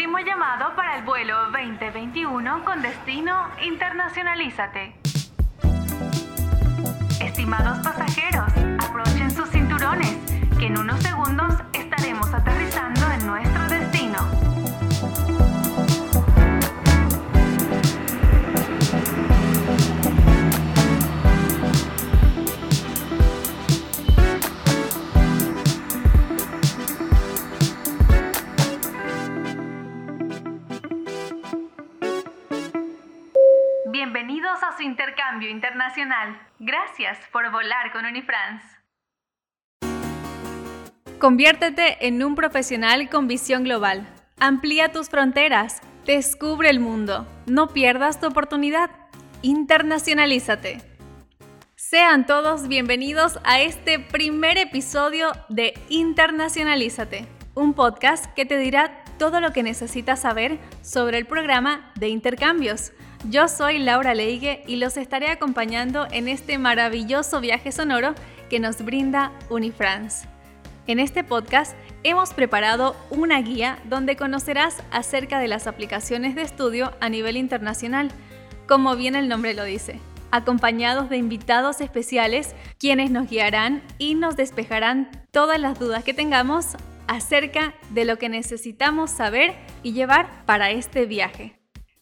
último llamado para el vuelo 2021 con destino Internacionalízate. Estimados pasajeros, aprochen sus cinturones, que en unos segundos Bienvenidos a su intercambio internacional. Gracias por volar con Unifrance. Conviértete en un profesional con visión global. Amplía tus fronteras. Descubre el mundo. No pierdas tu oportunidad. Internacionalízate. Sean todos bienvenidos a este primer episodio de Internacionalízate, un podcast que te dirá todo lo que necesitas saber sobre el programa de intercambios yo soy Laura Leigue y los estaré acompañando en este maravilloso viaje sonoro que nos brinda Unifrance. En este podcast hemos preparado una guía donde conocerás acerca de las aplicaciones de estudio a nivel internacional, como bien el nombre lo dice, acompañados de invitados especiales quienes nos guiarán y nos despejarán todas las dudas que tengamos acerca de lo que necesitamos saber y llevar para este viaje.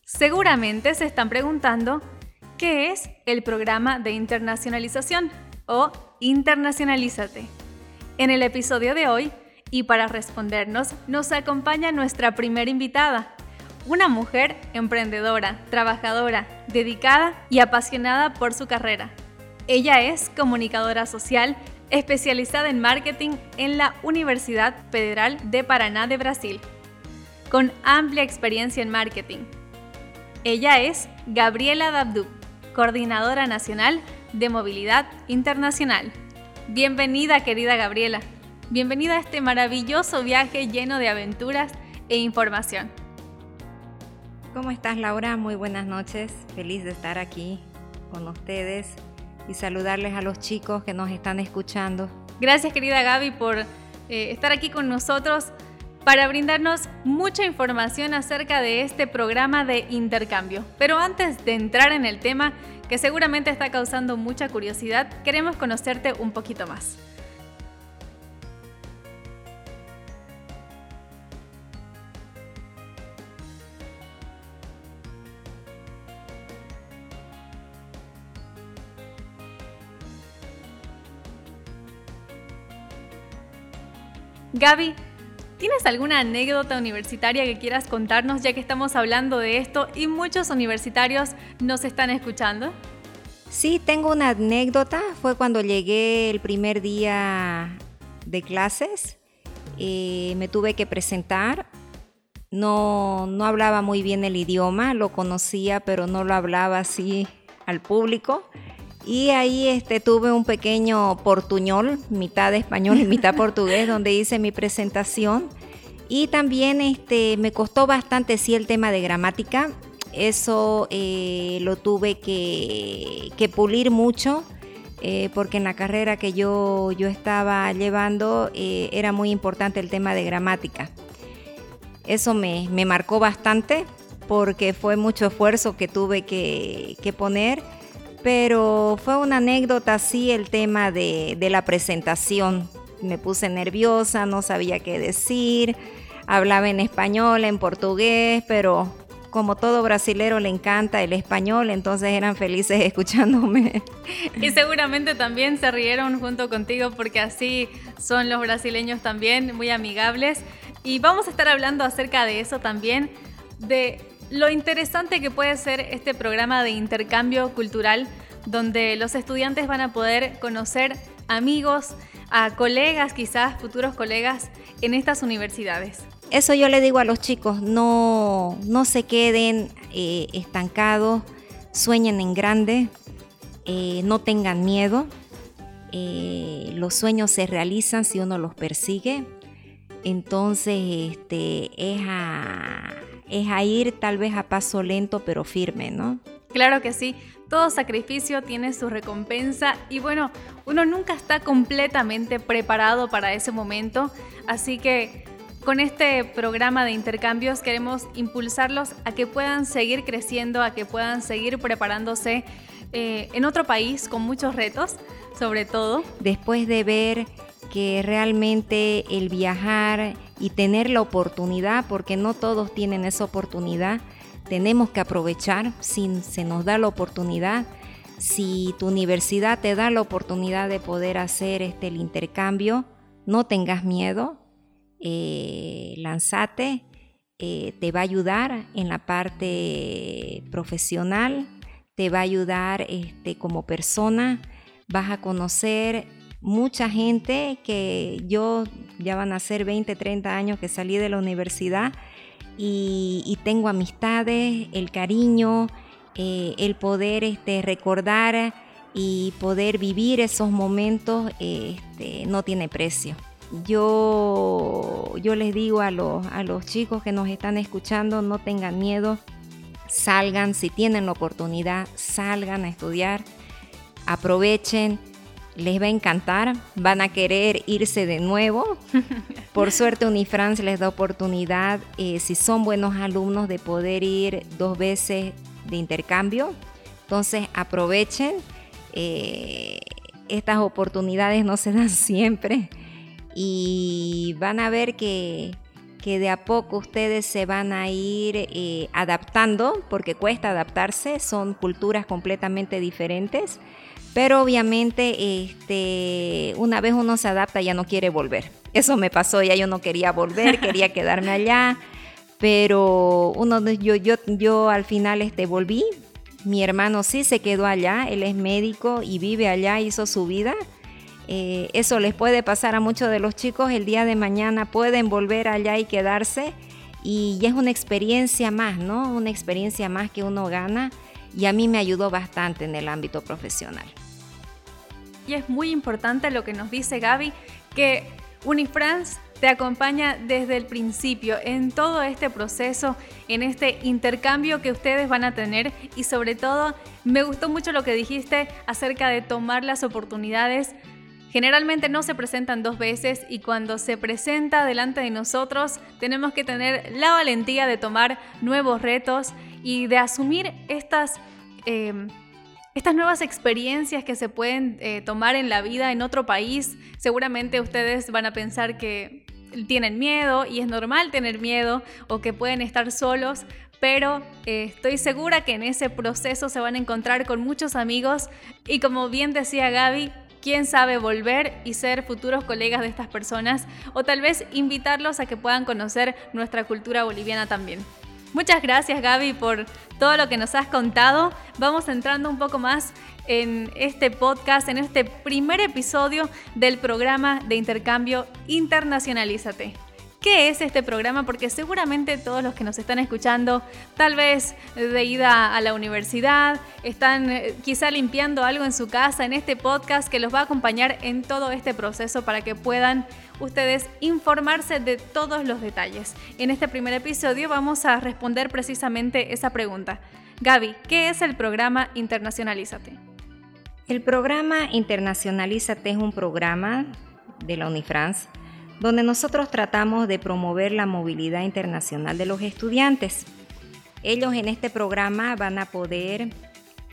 Seguramente se están preguntando qué es el programa de internacionalización o Internacionalízate. En el episodio de hoy, y para respondernos, nos acompaña nuestra primera invitada, una mujer emprendedora, trabajadora, dedicada y apasionada por su carrera. Ella es comunicadora social especializada en marketing en la Universidad Federal de Paraná de Brasil, con amplia experiencia en marketing ella es Gabriela Dabdub, Coordinadora Nacional de Movilidad Internacional. Bienvenida, querida Gabriela. Bienvenida a este maravilloso viaje lleno de aventuras e información. ¿Cómo estás, Laura? Muy buenas noches. Feliz de estar aquí con ustedes y saludarles a los chicos que nos están escuchando. Gracias, querida Gaby, por eh, estar aquí con nosotros para brindarnos mucha información acerca de este programa de intercambio. Pero antes de entrar en el tema, que seguramente está causando mucha curiosidad, queremos conocerte un poquito más. Gaby, ¿Tienes alguna anécdota universitaria que quieras contarnos ya que estamos hablando de esto y muchos universitarios nos están escuchando? Sí, tengo una anécdota. Fue cuando llegué el primer día de clases. Eh, me tuve que presentar. No, no hablaba muy bien el idioma, lo conocía, pero no lo hablaba así al público. Y ahí este, tuve un pequeño portuñol, mitad español y mitad portugués, donde hice mi presentación. Y también este, me costó bastante, sí, el tema de gramática. Eso eh, lo tuve que, pulir mucho. Eh, porque en la carrera que yo, yo estaba llevando eh, era muy importante el tema de gramática. Eso me, marcó bastante porque fue mucho esfuerzo que tuve que, que poner pero fue una anécdota así el tema de, la presentación. Me puse nerviosa, no sabía qué decir, hablaba en español, en portugués, pero como todo brasilero le encanta el español, entonces eran felices escuchándome. Y seguramente también se rieron junto contigo porque así son los brasileños también, muy amigables. Y vamos a estar hablando acerca de eso también, de lo interesante que puede ser este programa de intercambio cultural donde los estudiantes van a poder conocer amigos, a colegas, quizás futuros colegas en estas universidades. Eso yo le digo a los chicos, no, no se queden eh, estancados, sueñen en grande, eh, no tengan miedo. Eh, los sueños se realizan si uno los persigue. Entonces, este, es a es a ir tal vez a paso lento pero firme, ¿no? Claro que sí, todo sacrificio tiene su recompensa y bueno, uno nunca está completamente preparado para ese momento, así que Con este programa de intercambios queremos impulsarlos a que puedan seguir creciendo, a que puedan seguir preparándose eh, en otro país con muchos retos, sobre todo. Después de ver que realmente el viajar y tener la oportunidad, porque no todos tienen esa oportunidad, tenemos que aprovechar si se nos da la oportunidad. Si tu universidad te da la oportunidad de poder hacer este, el intercambio, no tengas miedo, eh, lanzate, eh, te va a ayudar en la parte profesional, te va a ayudar este, como persona, vas a conocer mucha gente que yo ya van a ser 20, 30 años que salí de la universidad y, tengo amistades, el cariño, eh, el poder este, recordar y poder vivir esos momentos este, no tiene precio. Yo, yo les digo a los, a los chicos que nos están escuchando, no tengan miedo, salgan, si tienen la oportunidad, salgan a estudiar, aprovechen, les va a encantar, van a querer irse de nuevo. Por suerte Unifrance les da oportunidad, eh, si son buenos alumnos, de poder ir dos veces de intercambio. Entonces aprovechen, eh, estas oportunidades no se dan siempre y van a ver que, de a poco ustedes se van a ir eh, adaptando, porque cuesta adaptarse, son culturas completamente diferentes, pero obviamente este, una vez uno se adapta ya no quiere volver. Eso me pasó, ya yo no quería volver, quería quedarme allá, pero uno, yo, yo, yo al final este, volví. Mi hermano sí se quedó allá, él es médico y vive allá, hizo su vida eh, eso les puede pasar a muchos de los chicos. El día de mañana pueden volver allá y quedarse. Y es una experiencia más, ¿no? Una experiencia más que uno gana. Y a mí me ayudó bastante en el ámbito profesional. Y es muy importante lo que nos dice Gaby, que Unifrance te acompaña desde el principio en todo este proceso, en este intercambio que ustedes van a tener y sobre todo me gustó mucho lo que dijiste acerca de tomar las oportunidades Generalmente no se presentan dos veces y cuando se presenta delante de nosotros tenemos que tener la valentía de tomar nuevos retos y de asumir estas, eh, estas nuevas experiencias que se pueden eh, tomar en la vida en otro país. Seguramente ustedes van a pensar que tienen miedo y es normal tener miedo o que pueden estar solos, pero eh, estoy segura que en ese proceso se van a encontrar con muchos amigos y como bien decía Gaby, quién sabe volver y ser futuros colegas de estas personas o tal vez invitarlos a que puedan conocer nuestra cultura boliviana también. Muchas gracias Gaby por todo lo que nos has contado. Vamos entrando un poco más en este podcast, en este primer episodio del programa de intercambio Internacionalízate. ¿Qué es este programa? Porque seguramente todos los que nos están escuchando, tal vez de ida a la universidad, están eh, quizá limpiando algo en su casa, en este podcast que los va a acompañar en todo este proceso para que puedan ustedes informarse de todos los detalles. En este primer episodio vamos a responder precisamente esa pregunta. Gaby, ¿qué es el programa Internacionalízate? El programa Internacionalízate es un programa de la Unifrance donde nosotros tratamos de promover la movilidad internacional de los estudiantes. Ellos en este programa van a poder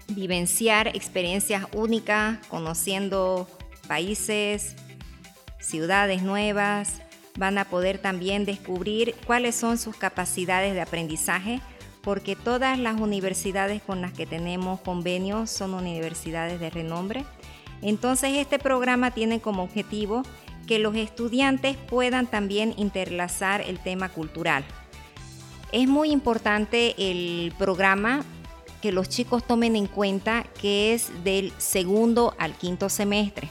vivenciar experiencias únicas, conociendo países, ciudades nuevas, van a poder también descubrir cuáles son sus capacidades de aprendizaje, porque todas las universidades con las que tenemos convenios son universidades de renombre. Entonces este programa tiene como objetivo que los estudiantes puedan también interlazar el tema cultural. Es muy importante el programa que los chicos tomen en cuenta que es del segundo al quinto semestre.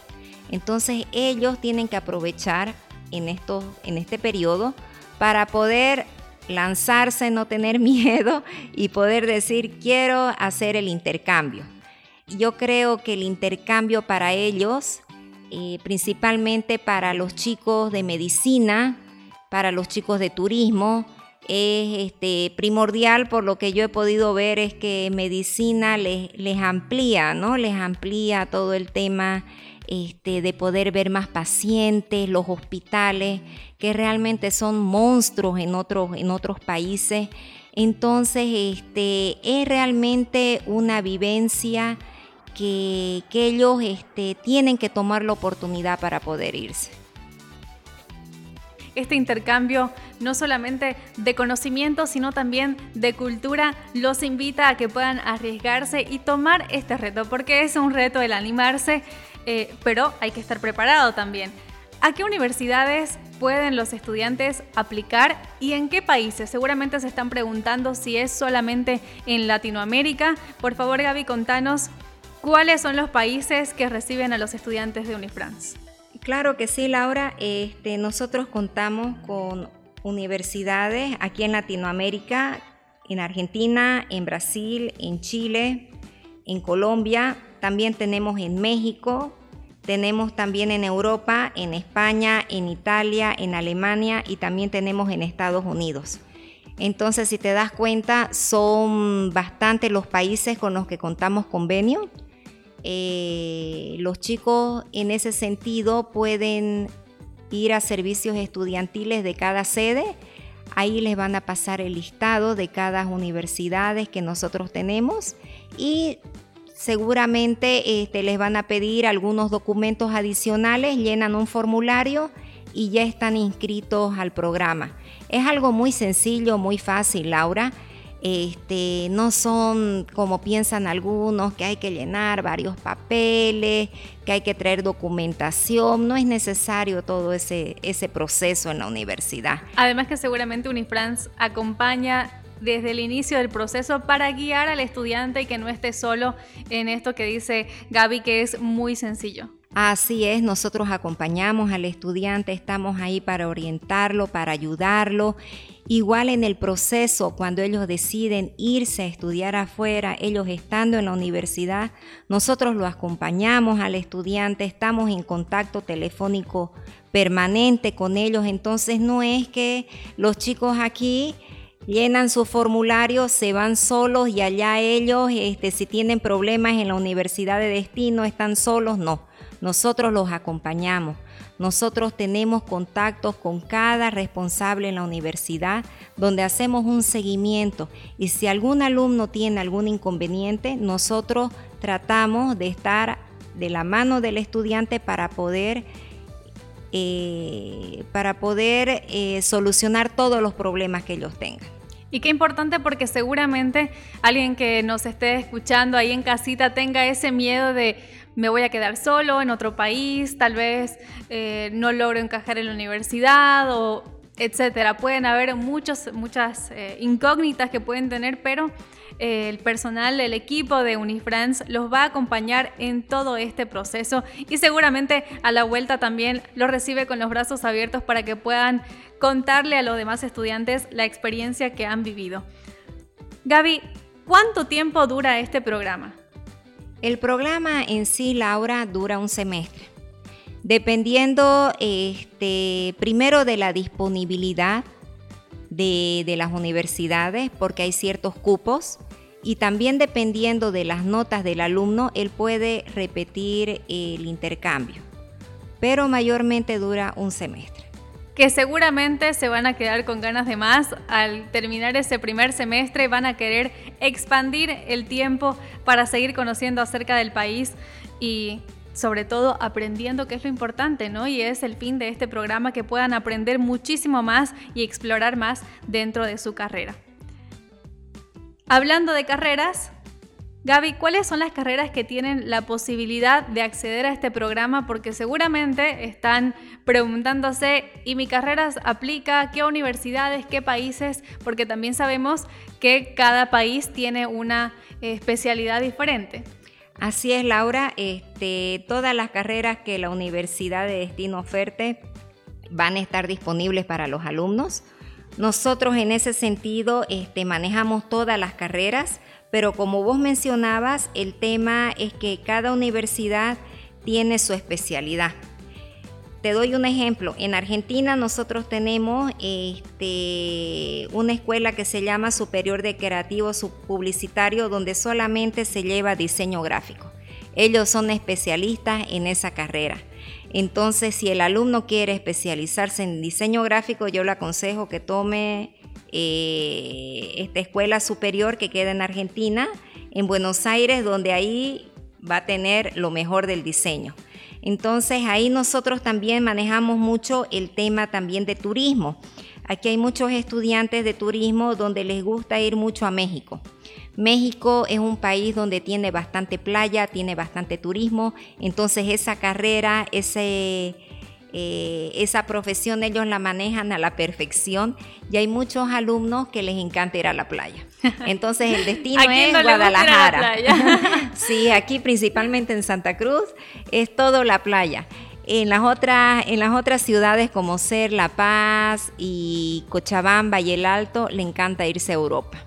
Entonces ellos tienen que aprovechar en, esto, en este periodo para poder lanzarse, no tener miedo y poder decir quiero hacer el intercambio. Yo creo que el intercambio para ellos eh, principalmente para los chicos de medicina, para los chicos de turismo. Es este, primordial, por lo que yo he podido ver, es que medicina les, amplía, ¿no? Les amplía todo el tema este, de poder ver más pacientes, los hospitales, que realmente son monstruos en otros, en otros países. Entonces, este, es realmente una vivencia que, ellos este, tienen que tomar la oportunidad para poder irse este intercambio no solamente de conocimiento, sino también de cultura, los invita a que puedan arriesgarse y tomar este reto, porque es un reto el animarse, eh, pero hay que estar preparado también. ¿A qué universidades pueden los estudiantes aplicar y en qué países? Seguramente se están preguntando si es solamente en Latinoamérica. Por favor, Gaby, contanos cuáles son los países que reciben a los estudiantes de Unifrance. Claro que sí, Laura. Este, nosotros contamos con universidades aquí en Latinoamérica, en Argentina, en Brasil, en Chile, en Colombia. También tenemos en México, tenemos también en Europa, en España, en Italia, en Alemania y también tenemos en Estados Unidos. Entonces, si te das cuenta, son bastantes los países con los que contamos convenio eh, los chicos en ese sentido pueden ir a servicios estudiantiles de cada sede. Ahí les van a pasar el listado de cada universidades que nosotros tenemos y seguramente este, les van a pedir algunos documentos adicionales, llenan un formulario y ya están inscritos al programa. Es algo muy sencillo, muy fácil, Laura. Este, no son como piensan algunos, que hay que llenar varios papeles, que hay que traer documentación, no es necesario todo ese, ese proceso en la universidad. Además que seguramente Unifrance acompaña desde el inicio del proceso para guiar al estudiante y que no esté solo en esto que dice Gaby, que es muy sencillo. Así es, nosotros acompañamos al estudiante, estamos ahí para orientarlo, para ayudarlo. Igual en el proceso, cuando ellos deciden irse a estudiar afuera, ellos estando en la universidad, nosotros lo acompañamos al estudiante, estamos en contacto telefónico permanente con ellos, entonces no es que los chicos aquí llenan su formulario, se van solos y allá ellos, este, si tienen problemas en la universidad de destino, están solos, no nosotros los acompañamos. Nosotros tenemos contactos con cada responsable en la universidad donde hacemos un seguimiento y si algún alumno tiene algún inconveniente, nosotros tratamos de estar de la mano del estudiante para poder, eh, para poder eh, solucionar todos los problemas que ellos tengan. Y qué importante porque seguramente alguien que nos esté escuchando ahí en casita tenga ese miedo de me voy a quedar solo en otro país, tal vez eh, no logro encajar en la universidad o etcétera. Pueden haber muchas eh, incógnitas que pueden tener, pero eh, el personal, el equipo de Unifrance los va a acompañar en todo este proceso y seguramente a la vuelta también los recibe con los brazos abiertos para que puedan contarle a los demás estudiantes la experiencia que han vivido. Gaby, ¿cuánto tiempo dura este programa? El programa en sí, Laura, dura un semestre. Dependiendo este, primero de la disponibilidad de, las universidades, porque hay ciertos cupos, y también dependiendo de las notas del alumno, él puede repetir el intercambio, pero mayormente dura un semestre que seguramente se van a quedar con ganas de más al terminar ese primer semestre, van a querer expandir el tiempo para seguir conociendo acerca del país y sobre todo aprendiendo qué es lo importante, ¿no? Y es el fin de este programa que puedan aprender muchísimo más y explorar más dentro de su carrera. Hablando de carreras, Gaby, ¿cuáles son las carreras que tienen la posibilidad de acceder a este programa? Porque seguramente están preguntándose, ¿y mi carrera aplica? ¿Qué universidades? ¿Qué países? Porque también sabemos que cada país tiene una especialidad diferente. Así es, Laura. Este, todas las carreras que la Universidad de Destino oferte van a estar disponibles para los alumnos. Nosotros en ese sentido este, manejamos todas las carreras pero como vos mencionabas, el tema es que cada universidad tiene su especialidad. Te doy un ejemplo. En Argentina nosotros tenemos este, una escuela que se llama Superior de Creativo Publicitario, donde solamente se lleva diseño gráfico. Ellos son especialistas en esa carrera. Entonces, si el alumno quiere especializarse en diseño gráfico, yo le aconsejo que tome eh, esta escuela superior que queda en Argentina, en Buenos Aires, donde ahí va a tener lo mejor del diseño. Entonces ahí nosotros también manejamos mucho el tema también de turismo. Aquí hay muchos estudiantes de turismo donde les gusta ir mucho a México. México es un país donde tiene bastante playa, tiene bastante turismo, entonces esa carrera, ese, eh, esa profesión ellos la manejan a la perfección y hay muchos alumnos que les encanta ir a la playa. Entonces el destino es Guadalajara. sí, aquí principalmente en Santa Cruz es todo la playa. En las, otras, en las otras ciudades como Ser, La Paz y Cochabamba y El Alto le encanta irse a Europa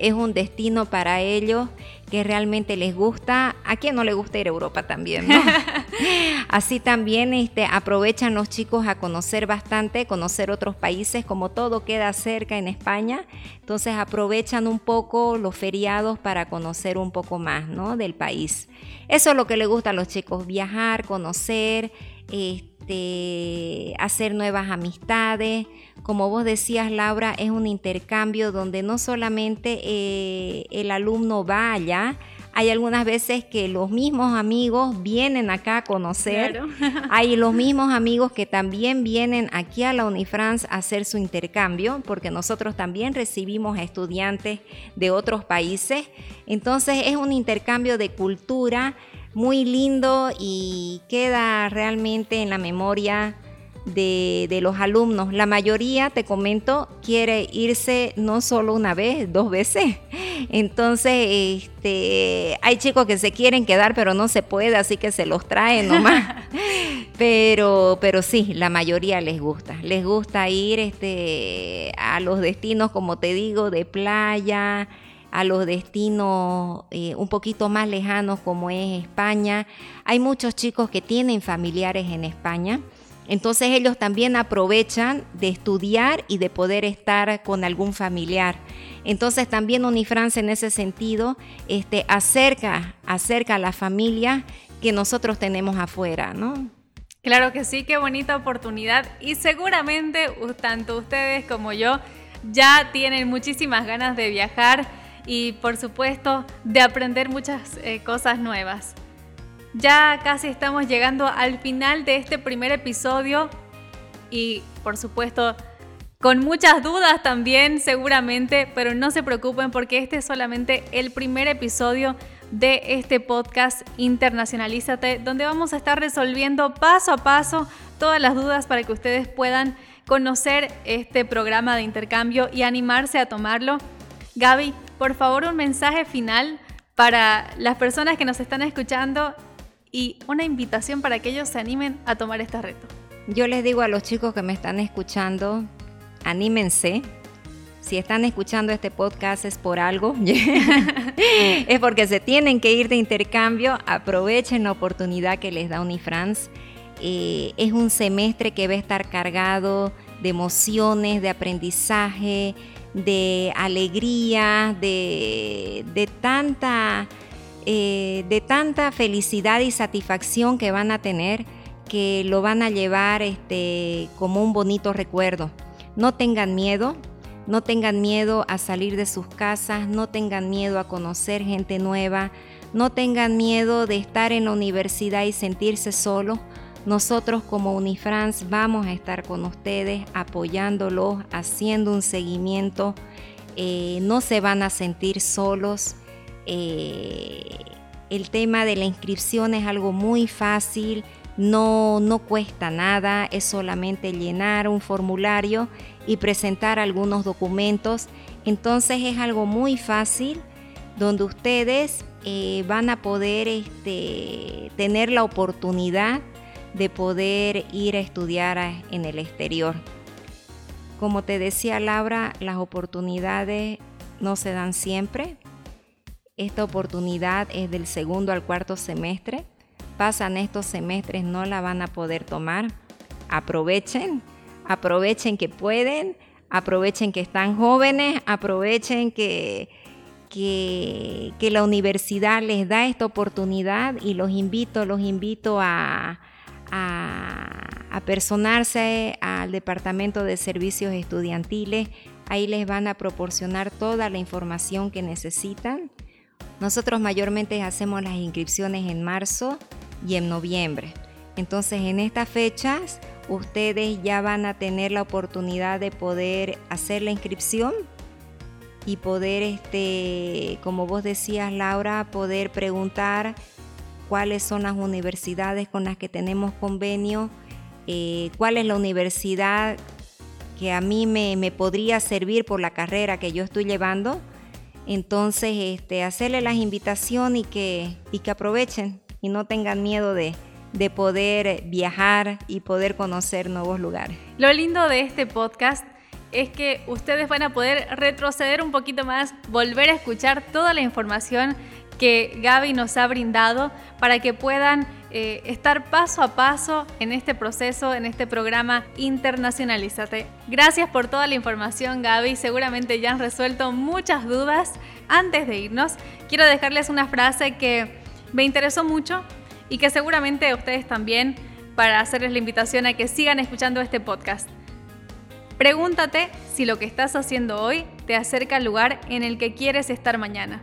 es un destino para ellos que realmente les gusta. ¿A quién no le gusta ir a Europa también? Así también este, aprovechan los chicos a conocer bastante, conocer otros países, como todo queda cerca en España. Entonces aprovechan un poco los feriados para conocer un poco más ¿no? del país. Eso es lo que le gusta a los chicos, viajar, conocer. Este, hacer nuevas amistades. Como vos decías, Laura, es un intercambio donde no solamente eh, el alumno vaya, hay algunas veces que los mismos amigos vienen acá a conocer. Hay los mismos amigos que también vienen aquí a la Unifrance a hacer su intercambio, porque nosotros también recibimos estudiantes de otros países. Entonces es un intercambio de cultura muy lindo y queda realmente en la memoria de, los alumnos. La mayoría, te comento, quiere irse no solo una vez, dos veces. Entonces, este, hay chicos que se quieren quedar, pero no se puede, así que se los traen nomás. pero, pero sí, la mayoría les gusta. Les gusta ir este, a los destinos, como te digo, de playa a los destinos eh, un poquito más lejanos como es España. Hay muchos chicos que tienen familiares en España. Entonces ellos también aprovechan de estudiar y de poder estar con algún familiar. Entonces también Unifrance en ese sentido este, acerca, acerca a la familia que nosotros tenemos afuera, ¿no? Claro que sí, qué bonita oportunidad y seguramente tanto ustedes como yo ya tienen muchísimas ganas de viajar y por supuesto de aprender muchas eh, cosas nuevas. Ya casi estamos llegando al final de este primer episodio y por supuesto con muchas dudas también seguramente, pero no se preocupen porque este es solamente el primer episodio de este podcast Internacionalízate, donde vamos a estar resolviendo paso a paso todas las dudas para que ustedes puedan conocer este programa de intercambio y animarse a tomarlo. Gaby, por favor, un mensaje final para las personas que nos están escuchando y una invitación para que ellos se animen a tomar este reto. Yo les digo a los chicos que me están escuchando, anímense. Si están escuchando este podcast es por algo, es porque se tienen que ir de intercambio, aprovechen la oportunidad que les da Unifrance. Eh, es un semestre que va a estar cargado de emociones, de aprendizaje, de alegría, de, de tanta eh, de tanta felicidad y satisfacción que van a tener que lo van a llevar este, como un bonito recuerdo. No tengan miedo, no tengan miedo a salir de sus casas, no tengan miedo a conocer gente nueva, no tengan miedo de estar en la universidad y sentirse solos. Nosotros como Unifrance vamos a estar con ustedes apoyándolos, haciendo un seguimiento. Eh, no se van a sentir solos. Eh, el tema de la inscripción es algo muy fácil, no, no cuesta nada, es solamente llenar un formulario y presentar algunos documentos. Entonces es algo muy fácil donde ustedes eh, van a poder este, tener la oportunidad de poder ir a estudiar en el exterior. Como te decía Laura, las oportunidades no se dan siempre, esta oportunidad es del segundo al cuarto semestre. Pasan estos semestres, no la van a poder tomar. Aprovechen, aprovechen que pueden, aprovechen que están jóvenes, aprovechen que, que, que la universidad les da esta oportunidad y los invito, los invito a, a, personarse al Departamento de Servicios Estudiantiles. Ahí les van a proporcionar toda la información que necesitan. Nosotros mayormente hacemos las inscripciones en marzo y en noviembre. Entonces en estas fechas ustedes ya van a tener la oportunidad de poder hacer la inscripción y poder, este, como vos decías Laura, poder preguntar cuáles son las universidades con las que tenemos convenio, eh, cuál es la universidad que a mí me, me, podría servir por la carrera que yo estoy llevando. Entonces, este, hacerle las invitaciones y que, y que aprovechen y no tengan miedo de, de poder viajar y poder conocer nuevos lugares. Lo lindo de este podcast es que ustedes van a poder retroceder un poquito más, volver a escuchar toda la información que Gaby nos ha brindado para que puedan eh, estar paso a paso en este proceso, en este programa Internacionalízate. Gracias por toda la información, Gaby. Seguramente ya han resuelto muchas dudas. Antes de irnos, quiero dejarles una frase que me interesó mucho y que seguramente ustedes también, para hacerles la invitación a que sigan escuchando este podcast. Pregúntate si lo que estás haciendo hoy te acerca al lugar en el que quieres estar mañana.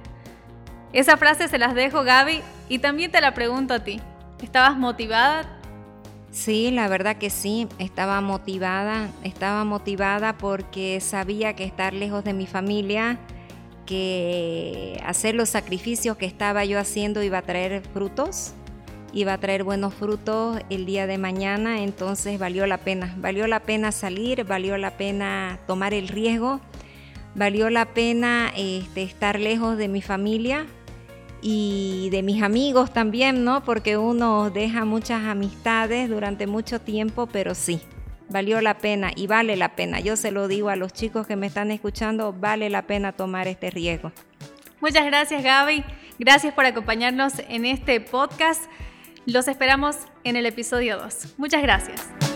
Esa frase se las dejo Gaby y también te la pregunto a ti. ¿Estabas motivada? Sí, la verdad que sí, estaba motivada, estaba motivada porque sabía que estar lejos de mi familia, que hacer los sacrificios que estaba yo haciendo iba a traer frutos iba a traer buenos frutos el día de mañana, entonces valió la pena, valió la pena salir, valió la pena tomar el riesgo, valió la pena este, estar lejos de mi familia y de mis amigos también, ¿no? Porque uno deja muchas amistades durante mucho tiempo, pero sí, valió la pena y vale la pena. Yo se lo digo a los chicos que me están escuchando, vale la pena tomar este riesgo. Muchas gracias Gaby, gracias por acompañarnos en este podcast. Los esperamos en el episodio 2. Muchas gracias.